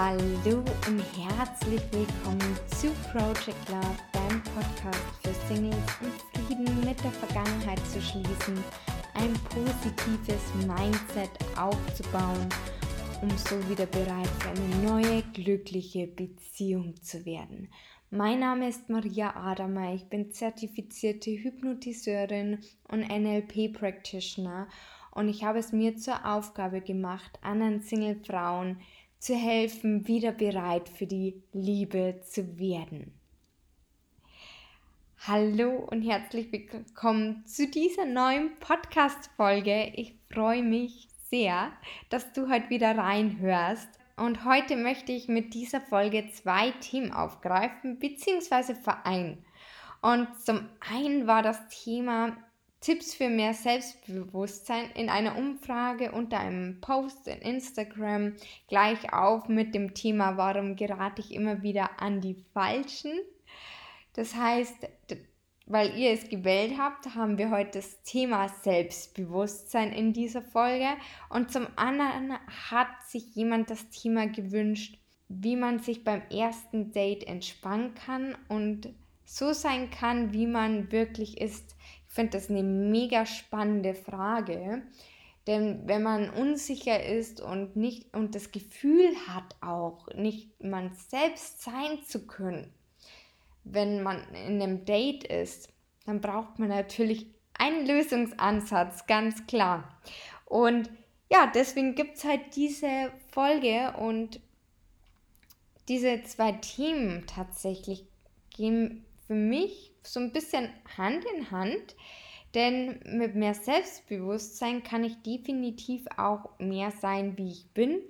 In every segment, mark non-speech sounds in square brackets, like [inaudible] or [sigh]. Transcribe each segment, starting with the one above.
Hallo und herzlich willkommen zu Project Love, deinem Podcast für Singles und Frieden mit der Vergangenheit zu schließen, ein positives Mindset aufzubauen, um so wieder bereit für eine neue, glückliche Beziehung zu werden. Mein Name ist Maria Adamer, ich bin zertifizierte Hypnotiseurin und NLP Practitioner und ich habe es mir zur Aufgabe gemacht, anderen Single-Frauen zu helfen, wieder bereit für die Liebe zu werden. Hallo und herzlich willkommen zu dieser neuen Podcast-Folge. Ich freue mich sehr, dass du heute wieder reinhörst. Und heute möchte ich mit dieser Folge zwei Themen aufgreifen bzw. vereinen. Und zum einen war das Thema Tipps für mehr Selbstbewusstsein in einer Umfrage unter einem Post in Instagram gleich auf mit dem Thema, warum gerate ich immer wieder an die Falschen. Das heißt, weil ihr es gewählt habt, haben wir heute das Thema Selbstbewusstsein in dieser Folge. Und zum anderen hat sich jemand das Thema gewünscht, wie man sich beim ersten Date entspannen kann und so sein kann, wie man wirklich ist finde das eine mega spannende Frage. Denn wenn man unsicher ist und nicht und das Gefühl hat auch, nicht man selbst sein zu können, wenn man in einem Date ist, dann braucht man natürlich einen Lösungsansatz, ganz klar. Und ja, deswegen gibt es halt diese Folge und diese zwei Themen tatsächlich gehen für mich so ein bisschen Hand in Hand, denn mit mehr Selbstbewusstsein kann ich definitiv auch mehr sein, wie ich bin.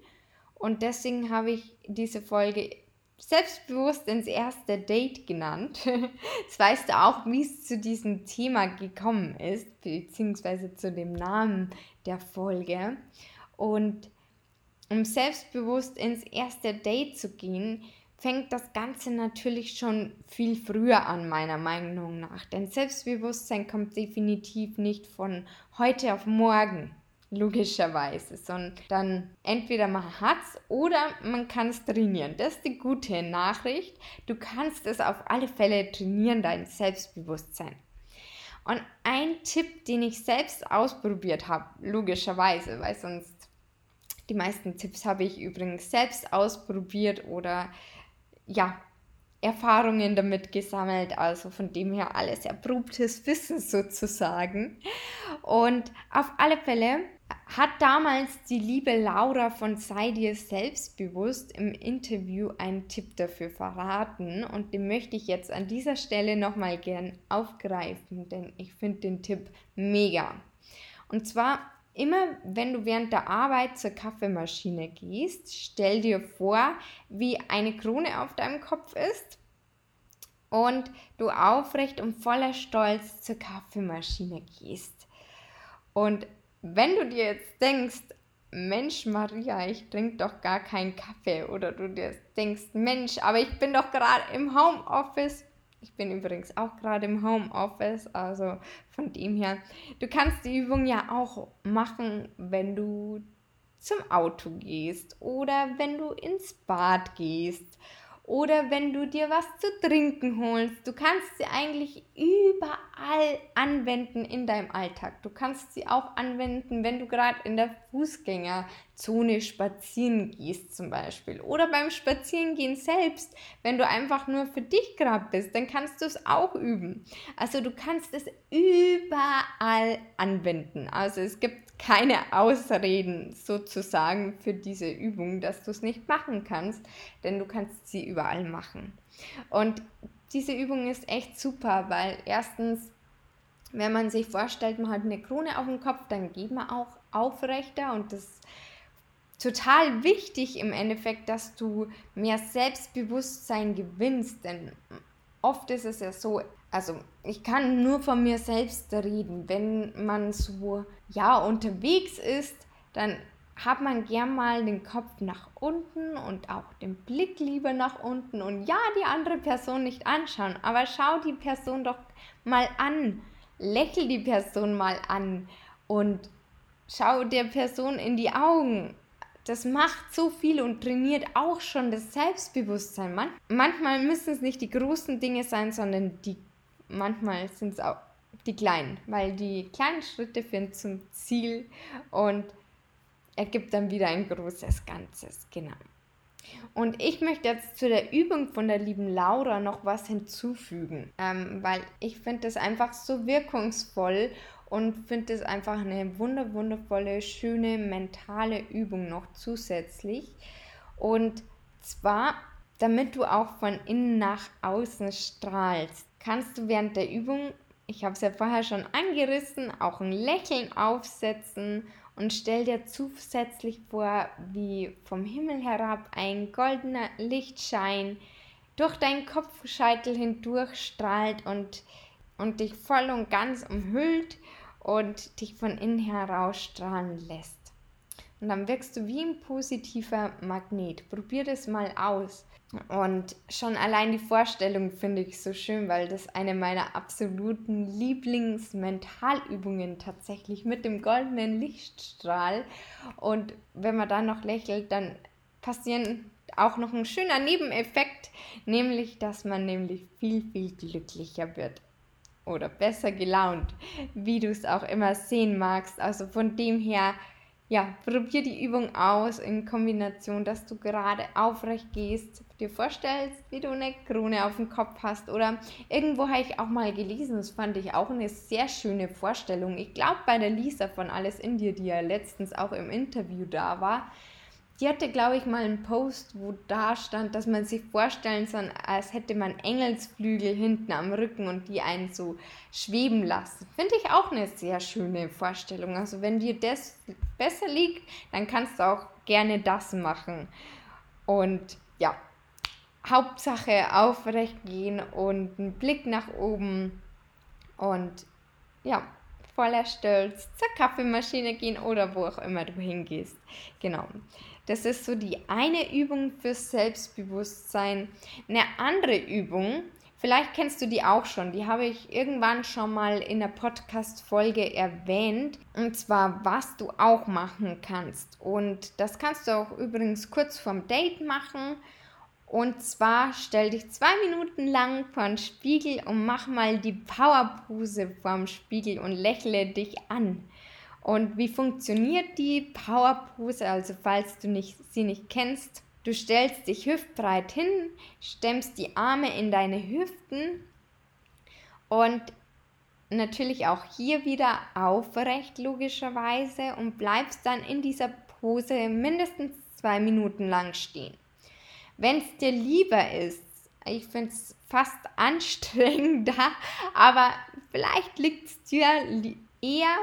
Und deswegen habe ich diese Folge selbstbewusst ins erste Date genannt. [laughs] Jetzt weißt du auch, wie es zu diesem Thema gekommen ist, beziehungsweise zu dem Namen der Folge. Und um selbstbewusst ins erste Date zu gehen, fängt das Ganze natürlich schon viel früher an, meiner Meinung nach. Denn Selbstbewusstsein kommt definitiv nicht von heute auf morgen, logischerweise, sondern entweder man hat es oder man kann es trainieren. Das ist die gute Nachricht. Du kannst es auf alle Fälle trainieren, dein Selbstbewusstsein. Und ein Tipp, den ich selbst ausprobiert habe, logischerweise, weil sonst die meisten Tipps habe ich übrigens selbst ausprobiert oder ja, Erfahrungen damit gesammelt, also von dem her alles erprobtes [laughs] Wissen sozusagen. Und auf alle Fälle hat damals die liebe Laura von Sei dir selbstbewusst im Interview einen Tipp dafür verraten und den möchte ich jetzt an dieser Stelle nochmal gern aufgreifen, denn ich finde den Tipp mega. Und zwar Immer wenn du während der Arbeit zur Kaffeemaschine gehst, stell dir vor, wie eine Krone auf deinem Kopf ist und du aufrecht und voller Stolz zur Kaffeemaschine gehst. Und wenn du dir jetzt denkst, Mensch, Maria, ich trinke doch gar keinen Kaffee. Oder du dir denkst, Mensch, aber ich bin doch gerade im Homeoffice. Ich bin übrigens auch gerade im Homeoffice, also von dem her. Du kannst die Übung ja auch machen, wenn du zum Auto gehst oder wenn du ins Bad gehst oder wenn du dir was zu trinken holst. Du kannst sie eigentlich überall anwenden in deinem Alltag. Du kannst sie auch anwenden, wenn du gerade in der Fußgängerzone spazieren gehst zum Beispiel. Oder beim Spazierengehen selbst, wenn du einfach nur für dich gerade bist, dann kannst du es auch üben. Also du kannst es überall anwenden. Also es gibt keine Ausreden sozusagen für diese Übung, dass du es nicht machen kannst, denn du kannst sie überall machen. Und diese Übung ist echt super, weil erstens, wenn man sich vorstellt, man hat eine Krone auf dem Kopf, dann geht man auch aufrechter und das ist total wichtig im Endeffekt, dass du mehr Selbstbewusstsein gewinnst, denn oft ist es ja so, also ich kann nur von mir selbst reden, wenn man so ja unterwegs ist, dann hat man gern mal den Kopf nach unten und auch den Blick lieber nach unten und ja, die andere Person nicht anschauen, aber schau die Person doch mal an, lächel die Person mal an und schau der Person in die Augen. Das macht so viel und trainiert auch schon das Selbstbewusstsein. Man manchmal müssen es nicht die großen Dinge sein, sondern die, manchmal sind es auch die kleinen, weil die kleinen Schritte führen zum Ziel und ergibt dann wieder ein großes Ganzes. Genau. Und ich möchte jetzt zu der Übung von der lieben Laura noch was hinzufügen, ähm, weil ich finde das einfach so wirkungsvoll und finde es einfach eine wunder wundervolle, schöne mentale Übung noch zusätzlich. Und zwar, damit du auch von innen nach außen strahlst, kannst du während der Übung, ich habe es ja vorher schon angerissen, auch ein Lächeln aufsetzen und stell dir zusätzlich vor, wie vom Himmel herab ein goldener Lichtschein durch deinen Kopfscheitel hindurch strahlt und, und dich voll und ganz umhüllt und dich von innen heraus strahlen lässt. Und dann wirkst du wie ein positiver Magnet. Probier das mal aus. Und schon allein die Vorstellung finde ich so schön, weil das eine meiner absoluten Lieblingsmentalübungen tatsächlich mit dem goldenen Lichtstrahl. Und wenn man dann noch lächelt, dann passieren auch noch ein schöner Nebeneffekt, nämlich dass man nämlich viel, viel glücklicher wird oder besser gelaunt, wie du es auch immer sehen magst. Also von dem her, ja, probier die Übung aus in Kombination, dass du gerade aufrecht gehst, dir vorstellst, wie du eine Krone auf dem Kopf hast oder irgendwo habe ich auch mal gelesen, das fand ich auch eine sehr schöne Vorstellung. Ich glaube bei der Lisa von Alles in dir, die ja letztens auch im Interview da war, die hatte, glaube ich, mal einen Post, wo da stand, dass man sich vorstellen soll, als hätte man Engelsflügel hinten am Rücken und die einen so schweben lassen. Finde ich auch eine sehr schöne Vorstellung. Also wenn dir das besser liegt, dann kannst du auch gerne das machen. Und ja, Hauptsache aufrecht gehen und einen Blick nach oben und ja, voller Stolz zur Kaffeemaschine gehen oder wo auch immer du hingehst. Genau. Das ist so die eine Übung fürs Selbstbewusstsein. Eine andere Übung, vielleicht kennst du die auch schon, die habe ich irgendwann schon mal in der Podcast-Folge erwähnt. Und zwar, was du auch machen kannst. Und das kannst du auch übrigens kurz vorm Date machen. Und zwar stell dich zwei Minuten lang vor den Spiegel und mach mal die Powerpose vorm Spiegel und lächle dich an. Und wie funktioniert die Powerpose? Also falls du nicht, sie nicht kennst, du stellst dich hüftbreit hin, stemmst die Arme in deine Hüften und natürlich auch hier wieder aufrecht logischerweise und bleibst dann in dieser Pose mindestens zwei Minuten lang stehen. Wenn es dir lieber ist, ich finde es fast [laughs] anstrengender, aber vielleicht liegt es dir eher,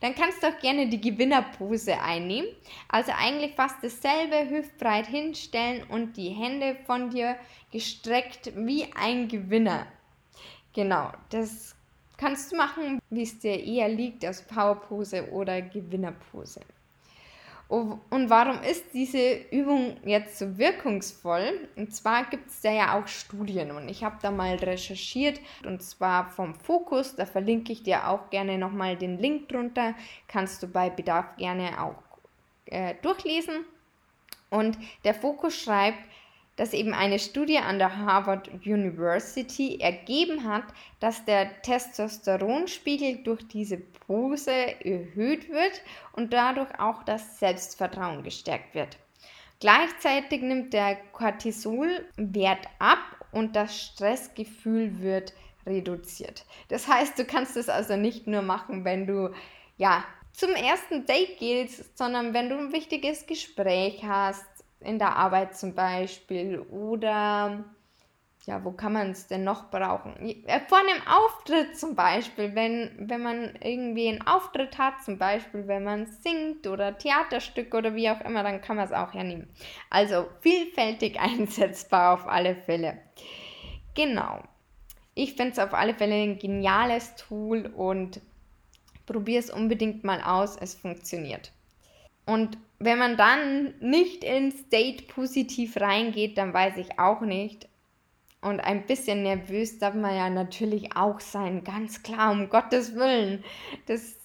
dann kannst du auch gerne die Gewinnerpose einnehmen. Also eigentlich fast dasselbe, hüftbreit hinstellen und die Hände von dir gestreckt wie ein Gewinner. Genau, das kannst du machen, wie es dir eher liegt, aus Powerpose oder Gewinnerpose. Oh, und warum ist diese Übung jetzt so wirkungsvoll? Und zwar gibt es da ja auch Studien und ich habe da mal recherchiert und zwar vom Fokus, da verlinke ich dir auch gerne nochmal den Link drunter, kannst du bei Bedarf gerne auch äh, durchlesen. Und der Fokus schreibt, dass eben eine Studie an der Harvard University ergeben hat, dass der Testosteronspiegel durch diese Pose erhöht wird und dadurch auch das Selbstvertrauen gestärkt wird. Gleichzeitig nimmt der Cortisolwert ab und das Stressgefühl wird reduziert. Das heißt, du kannst es also nicht nur machen, wenn du ja zum ersten Date gehst, sondern wenn du ein wichtiges Gespräch hast, in der Arbeit zum Beispiel oder ja, wo kann man es denn noch brauchen? Vor einem Auftritt zum Beispiel, wenn, wenn man irgendwie einen Auftritt hat, zum Beispiel wenn man singt oder Theaterstück oder wie auch immer, dann kann man es auch hernehmen. Also vielfältig [laughs] einsetzbar auf alle Fälle. Genau. Ich finde es auf alle Fälle ein geniales Tool und probier es unbedingt mal aus. Es funktioniert. Und wenn man dann nicht ins Date positiv reingeht, dann weiß ich auch nicht. Und ein bisschen nervös darf man ja natürlich auch sein, ganz klar, um Gottes Willen. Das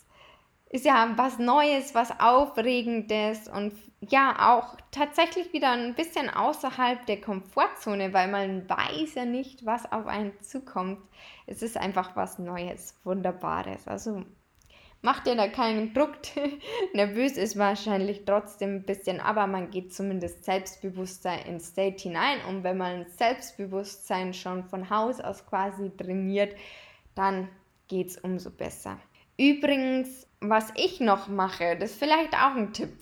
ist ja was Neues, was Aufregendes und ja auch tatsächlich wieder ein bisschen außerhalb der Komfortzone, weil man weiß ja nicht, was auf einen zukommt. Es ist einfach was Neues, Wunderbares. Also macht dir da keinen Druck. [laughs] Nervös ist wahrscheinlich trotzdem ein bisschen, aber man geht zumindest selbstbewusster ins State hinein. Und wenn man Selbstbewusstsein schon von Haus aus quasi trainiert, dann geht es umso besser. Übrigens, was ich noch mache, das ist vielleicht auch ein Tipp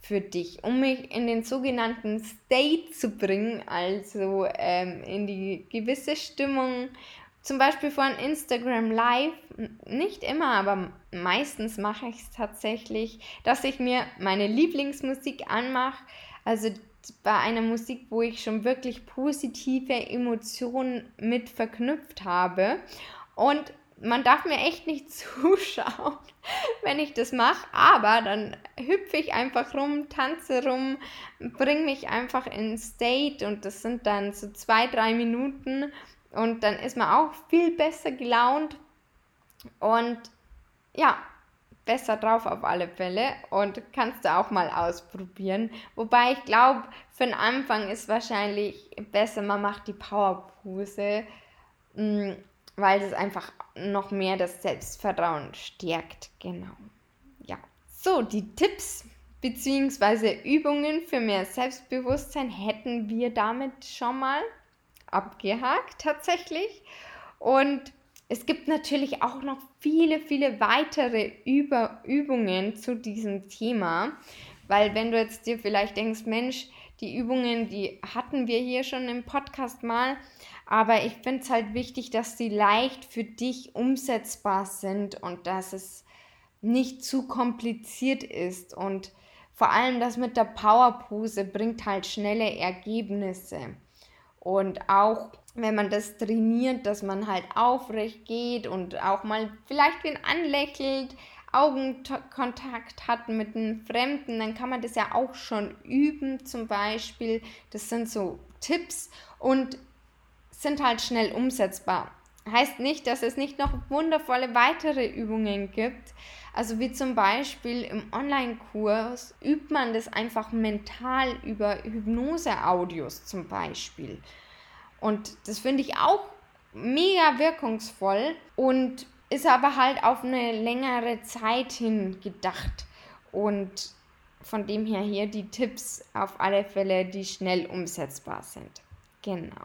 für dich, um mich in den sogenannten State zu bringen, also ähm, in die gewisse Stimmung, zum Beispiel von Instagram Live, nicht immer, aber meistens mache ich es tatsächlich, dass ich mir meine Lieblingsmusik anmache, also bei einer Musik, wo ich schon wirklich positive Emotionen mit verknüpft habe. Und man darf mir echt nicht [laughs] zuschauen, wenn ich das mache, aber dann hüpfe ich einfach rum, tanze rum, bringe mich einfach in State und das sind dann so zwei, drei Minuten und dann ist man auch viel besser gelaunt und ja, besser drauf auf alle Fälle und kannst du auch mal ausprobieren. Wobei ich glaube, für den Anfang ist wahrscheinlich besser, man macht die Powerpose. Mm, weil es einfach noch mehr das Selbstvertrauen stärkt. Genau. Ja. So, die Tipps bzw. Übungen für mehr Selbstbewusstsein hätten wir damit schon mal abgehakt tatsächlich. Und es gibt natürlich auch noch viele, viele weitere Über Übungen zu diesem Thema, weil wenn du jetzt dir vielleicht denkst, Mensch, die Übungen, die hatten wir hier schon im Podcast mal, aber ich finde es halt wichtig, dass sie leicht für dich umsetzbar sind und dass es nicht zu kompliziert ist. Und vor allem das mit der Powerpose bringt halt schnelle Ergebnisse. Und auch wenn man das trainiert, dass man halt aufrecht geht und auch mal vielleicht wen anlächelt, Augenkontakt hat mit einem Fremden, dann kann man das ja auch schon üben zum Beispiel. Das sind so Tipps und sind halt schnell umsetzbar. Heißt nicht, dass es nicht noch wundervolle weitere Übungen gibt. Also wie zum Beispiel im Online-Kurs übt man das einfach mental über Hypnose-Audios zum Beispiel. Und das finde ich auch mega wirkungsvoll und ist aber halt auf eine längere Zeit hin gedacht. Und von dem her hier die Tipps auf alle Fälle, die schnell umsetzbar sind. Genau.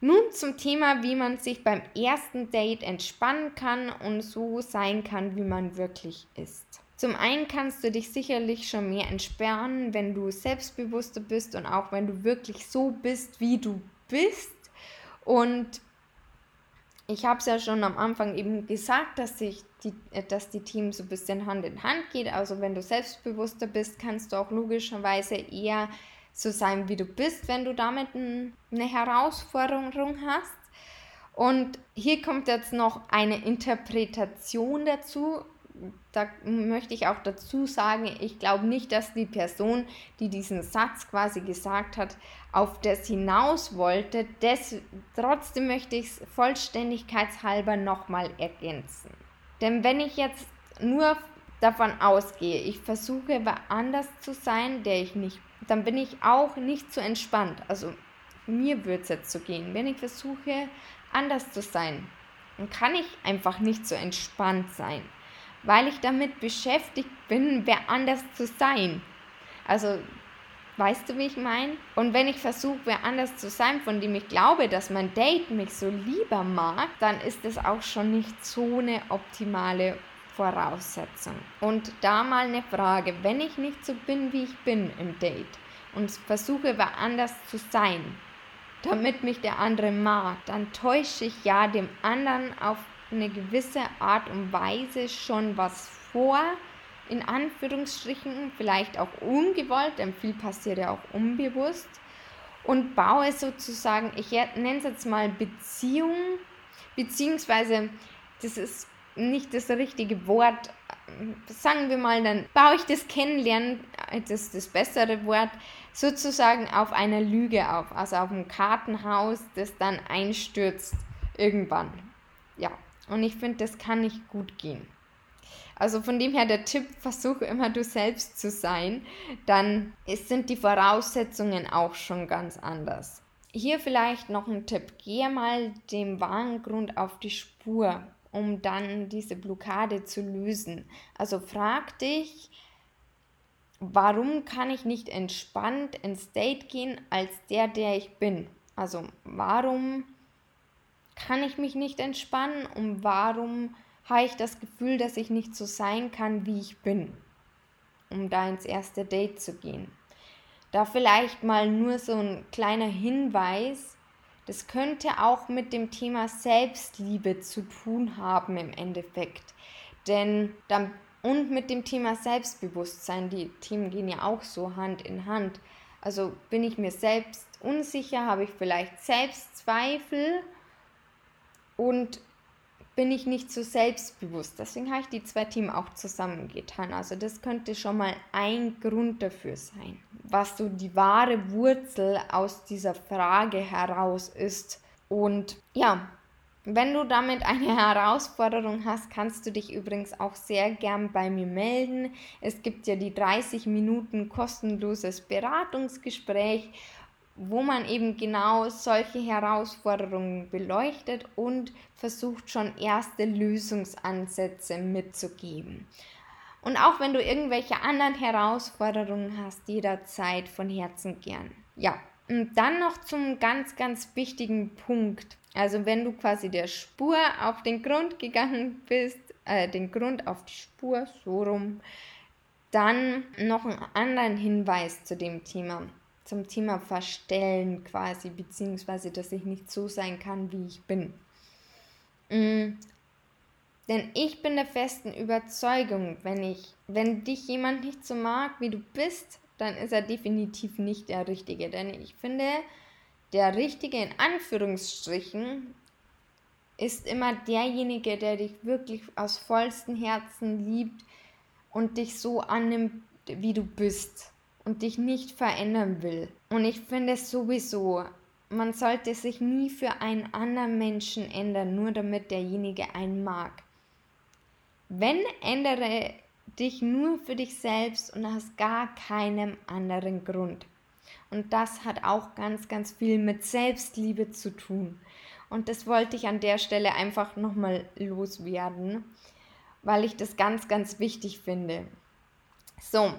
Nun zum Thema, wie man sich beim ersten Date entspannen kann und so sein kann, wie man wirklich ist. Zum einen kannst du dich sicherlich schon mehr entsperren, wenn du selbstbewusster bist und auch wenn du wirklich so bist, wie du bist. Und ich habe es ja schon am Anfang eben gesagt, dass, sich die, dass die Teams so ein bisschen Hand in Hand geht. Also wenn du selbstbewusster bist, kannst du auch logischerweise eher so sein, wie du bist, wenn du damit eine Herausforderung hast. Und hier kommt jetzt noch eine Interpretation dazu. Da möchte ich auch dazu sagen, ich glaube nicht, dass die Person, die diesen Satz quasi gesagt hat, auf das hinaus wollte. Des, trotzdem möchte ich es vollständigkeitshalber nochmal ergänzen. Denn wenn ich jetzt nur davon ausgehe, ich versuche anders zu sein, der ich nicht dann bin ich auch nicht so entspannt. Also mir wird es jetzt so gehen. Wenn ich versuche, anders zu sein, dann kann ich einfach nicht so entspannt sein, weil ich damit beschäftigt bin, wer anders zu sein. Also, weißt du, wie ich meine? Und wenn ich versuche, wer anders zu sein, von dem ich glaube, dass mein Date mich so lieber mag, dann ist es auch schon nicht so eine optimale Voraussetzung. Und da mal eine Frage, wenn ich nicht so bin, wie ich bin im Date und versuche woanders zu sein, damit mich der andere mag, dann täusche ich ja dem anderen auf eine gewisse Art und Weise schon was vor, in Anführungsstrichen, vielleicht auch ungewollt, denn viel passiert ja auch unbewusst, und baue sozusagen, ich nenne es jetzt mal Beziehung, beziehungsweise das ist nicht das richtige Wort, sagen wir mal, dann baue ich das Kennenlernen, das ist das bessere Wort, sozusagen auf einer Lüge auf, also auf einem Kartenhaus, das dann einstürzt irgendwann. Ja, und ich finde, das kann nicht gut gehen. Also von dem her der Tipp, versuche immer du selbst zu sein, dann sind die Voraussetzungen auch schon ganz anders. Hier vielleicht noch ein Tipp, gehe mal dem wahren Grund auf die Spur, um dann diese Blockade zu lösen. Also frag dich, warum kann ich nicht entspannt ins Date gehen als der, der ich bin? Also warum kann ich mich nicht entspannen und warum habe ich das Gefühl, dass ich nicht so sein kann, wie ich bin, um da ins erste Date zu gehen. Da vielleicht mal nur so ein kleiner Hinweis, das könnte auch mit dem Thema Selbstliebe zu tun haben im Endeffekt. Denn dann, und mit dem Thema Selbstbewusstsein, die Themen gehen ja auch so Hand in Hand. Also bin ich mir selbst unsicher, habe ich vielleicht Selbstzweifel und bin ich nicht so selbstbewusst. Deswegen habe ich die zwei Themen auch zusammengetan. Also das könnte schon mal ein Grund dafür sein, was so die wahre Wurzel aus dieser Frage heraus ist. Und ja, wenn du damit eine [laughs] Herausforderung hast, kannst du dich übrigens auch sehr gern bei mir melden. Es gibt ja die 30 Minuten kostenloses Beratungsgespräch wo man eben genau solche Herausforderungen beleuchtet und versucht schon erste Lösungsansätze mitzugeben. Und auch wenn du irgendwelche anderen Herausforderungen hast, jederzeit von Herzen gern. Ja, und dann noch zum ganz, ganz wichtigen Punkt. Also wenn du quasi der Spur auf den Grund gegangen bist, äh, den Grund auf die Spur, so rum, dann noch einen anderen Hinweis zu dem Thema zum Thema Verstellen quasi, beziehungsweise dass ich nicht so sein kann, wie ich bin. Mhm. Denn ich bin der festen Überzeugung, wenn ich, wenn dich jemand nicht so mag, wie du bist, dann ist er definitiv nicht der Richtige. Denn ich finde, der Richtige in Anführungsstrichen ist immer derjenige, der dich wirklich aus vollstem Herzen liebt und dich so annimmt, wie du bist und dich nicht verändern will. Und ich finde sowieso, man sollte sich nie für einen anderen Menschen ändern, nur damit derjenige einen mag. Wenn, ändere dich nur für dich selbst und aus gar keinem anderen Grund. Und das hat auch ganz, ganz viel mit Selbstliebe zu tun. Und das wollte ich an der Stelle einfach nochmal loswerden, weil ich das ganz, ganz wichtig finde. So,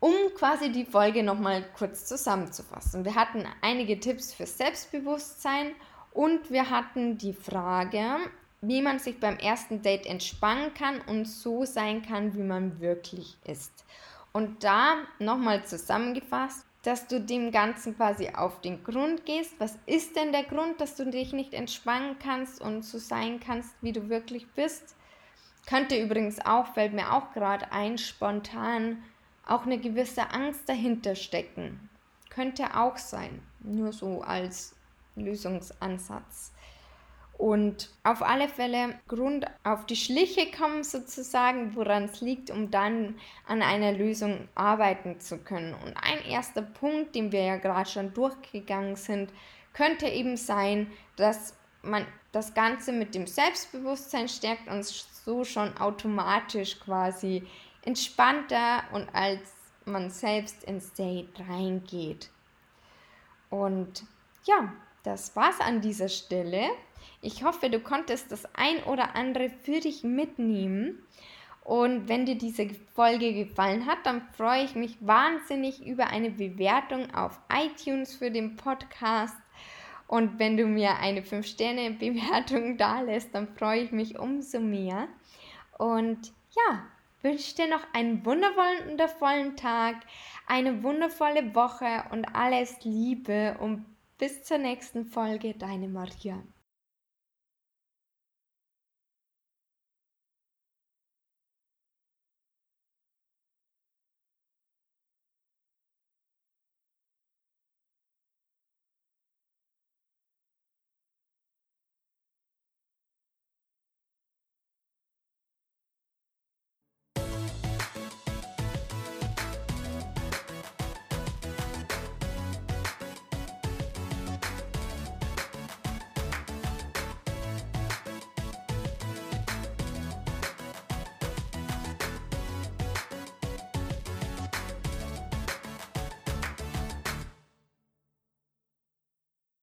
um quasi die Folge nochmal kurz zusammenzufassen. Wir hatten einige Tipps für Selbstbewusstsein und wir hatten die Frage, wie man sich beim ersten Date entspannen kann und so sein kann, wie man wirklich ist. Und da nochmal zusammengefasst, dass du dem Ganzen quasi auf den Grund gehst. Was ist denn der Grund, dass du dich nicht entspannen kannst und so sein kannst, wie du wirklich bist? Könnte übrigens auch, fällt mir auch gerade ein, spontan auch eine gewisse Angst dahinter stecken. Könnte auch sein, nur so als Lösungsansatz. Und auf alle Fälle Grund auf die Schliche kommen sozusagen, woran es liegt, um dann an einer Lösung arbeiten zu können. Und ein erster Punkt, den wir ja gerade schon durchgegangen sind, könnte eben sein, dass man das Ganze mit dem Selbstbewusstsein stärkt und so schon automatisch quasi entspannter und als man selbst ins Date reingeht. Und ja, das war's an dieser Stelle. Ich hoffe, du konntest das ein oder andere für dich mitnehmen. Und wenn dir diese Folge gefallen hat, dann freue ich mich wahnsinnig über eine Bewertung auf iTunes für den Podcast. Und wenn du mir eine 5-Sterne-Bewertung [laughs] da lässt, dann freue ich mich umso mehr. Und ja, wünsche dir noch einen wundervollen Tag, eine wundervolle Woche und alles Liebe und bis zur nächsten Folge, deine Maria.